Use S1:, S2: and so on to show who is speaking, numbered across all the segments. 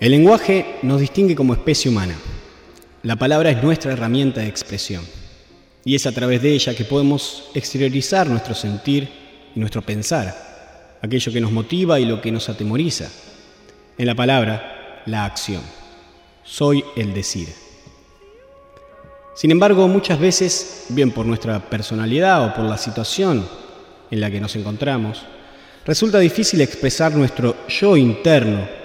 S1: El lenguaje nos distingue como especie humana. La palabra es nuestra herramienta de expresión y es a través de ella que podemos exteriorizar nuestro sentir y nuestro pensar, aquello que nos motiva y lo que nos atemoriza. En la palabra, la acción. Soy el decir. Sin embargo, muchas veces, bien por nuestra personalidad o por la situación en la que nos encontramos, resulta difícil expresar nuestro yo interno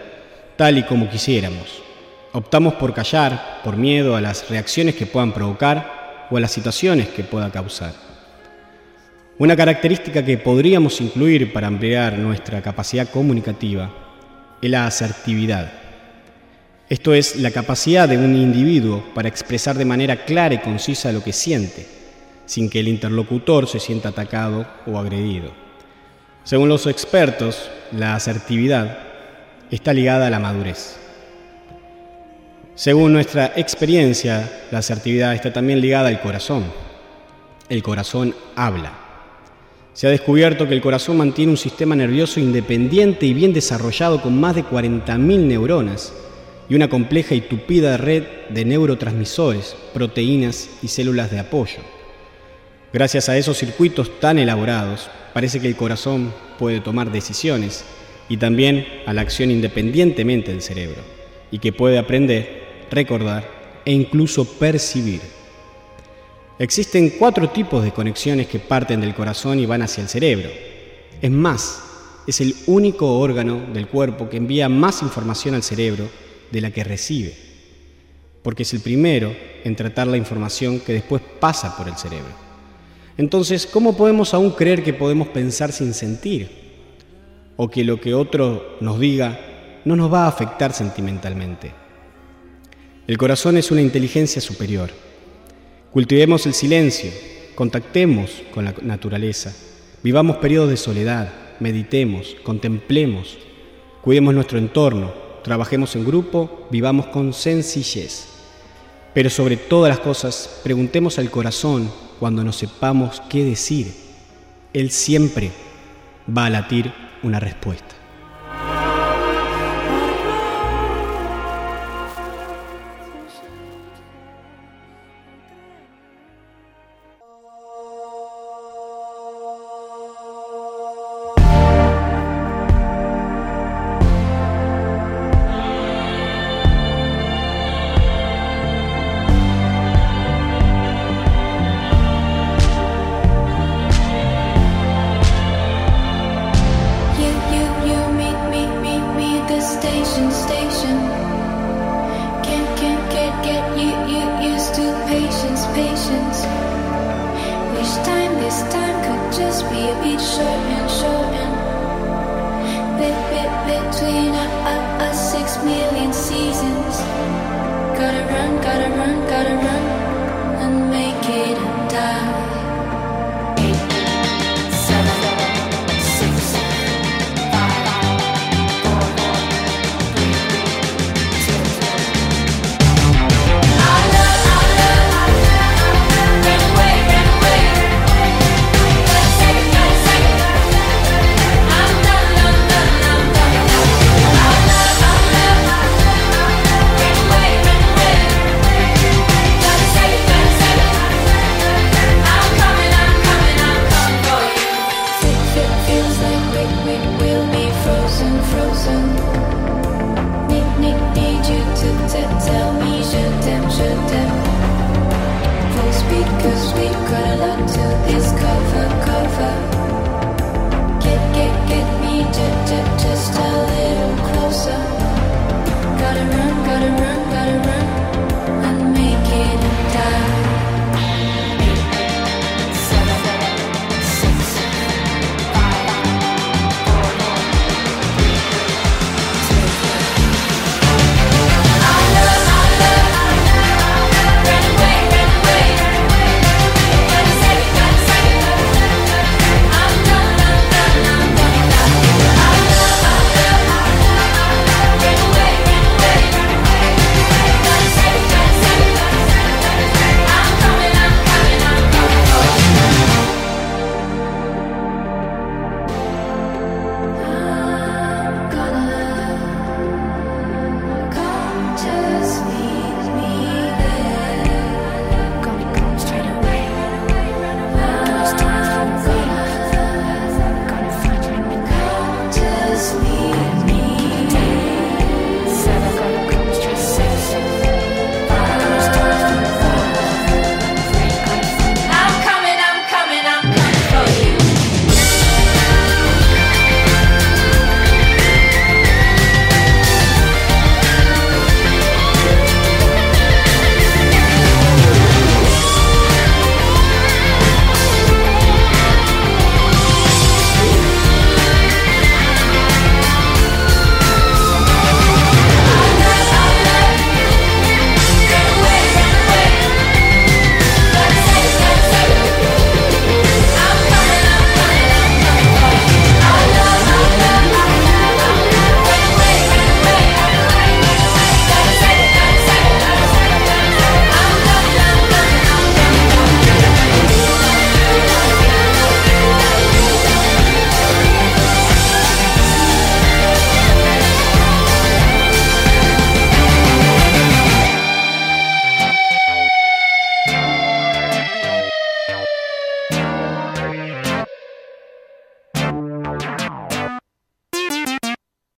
S1: tal y como quisiéramos. Optamos por callar por miedo a las reacciones que puedan provocar o a las situaciones que pueda causar. Una característica que podríamos incluir para ampliar nuestra capacidad comunicativa es la asertividad. Esto es la capacidad de un individuo para expresar de manera clara y concisa lo que siente, sin que el interlocutor se sienta atacado o agredido. Según los expertos, la asertividad está ligada a la madurez. Según nuestra experiencia, la asertividad está también ligada al corazón. El corazón habla. Se ha descubierto que el corazón mantiene un sistema nervioso independiente y bien desarrollado con más de 40.000 neuronas y una compleja y tupida red de neurotransmisores, proteínas y células de apoyo. Gracias a esos circuitos tan elaborados, parece que el corazón puede tomar decisiones y también a la acción independientemente del cerebro, y que puede aprender, recordar e incluso percibir. Existen cuatro tipos de conexiones que parten del corazón y van hacia el cerebro. Es más, es el único órgano del cuerpo que envía más información al cerebro de la que recibe, porque es el primero en tratar la información que después pasa por el cerebro. Entonces, ¿cómo podemos aún creer que podemos pensar sin sentir? O que lo que otro nos diga no nos va a afectar sentimentalmente. El corazón es una inteligencia superior. Cultivemos el silencio, contactemos con la naturaleza, vivamos periodos de soledad, meditemos, contemplemos, cuidemos nuestro entorno, trabajemos en grupo, vivamos con sencillez. Pero sobre todas las cosas, preguntemos al corazón cuando no sepamos qué decir. Él siempre va a latir una respuesta.
S2: Be sure. color to this cover, cover.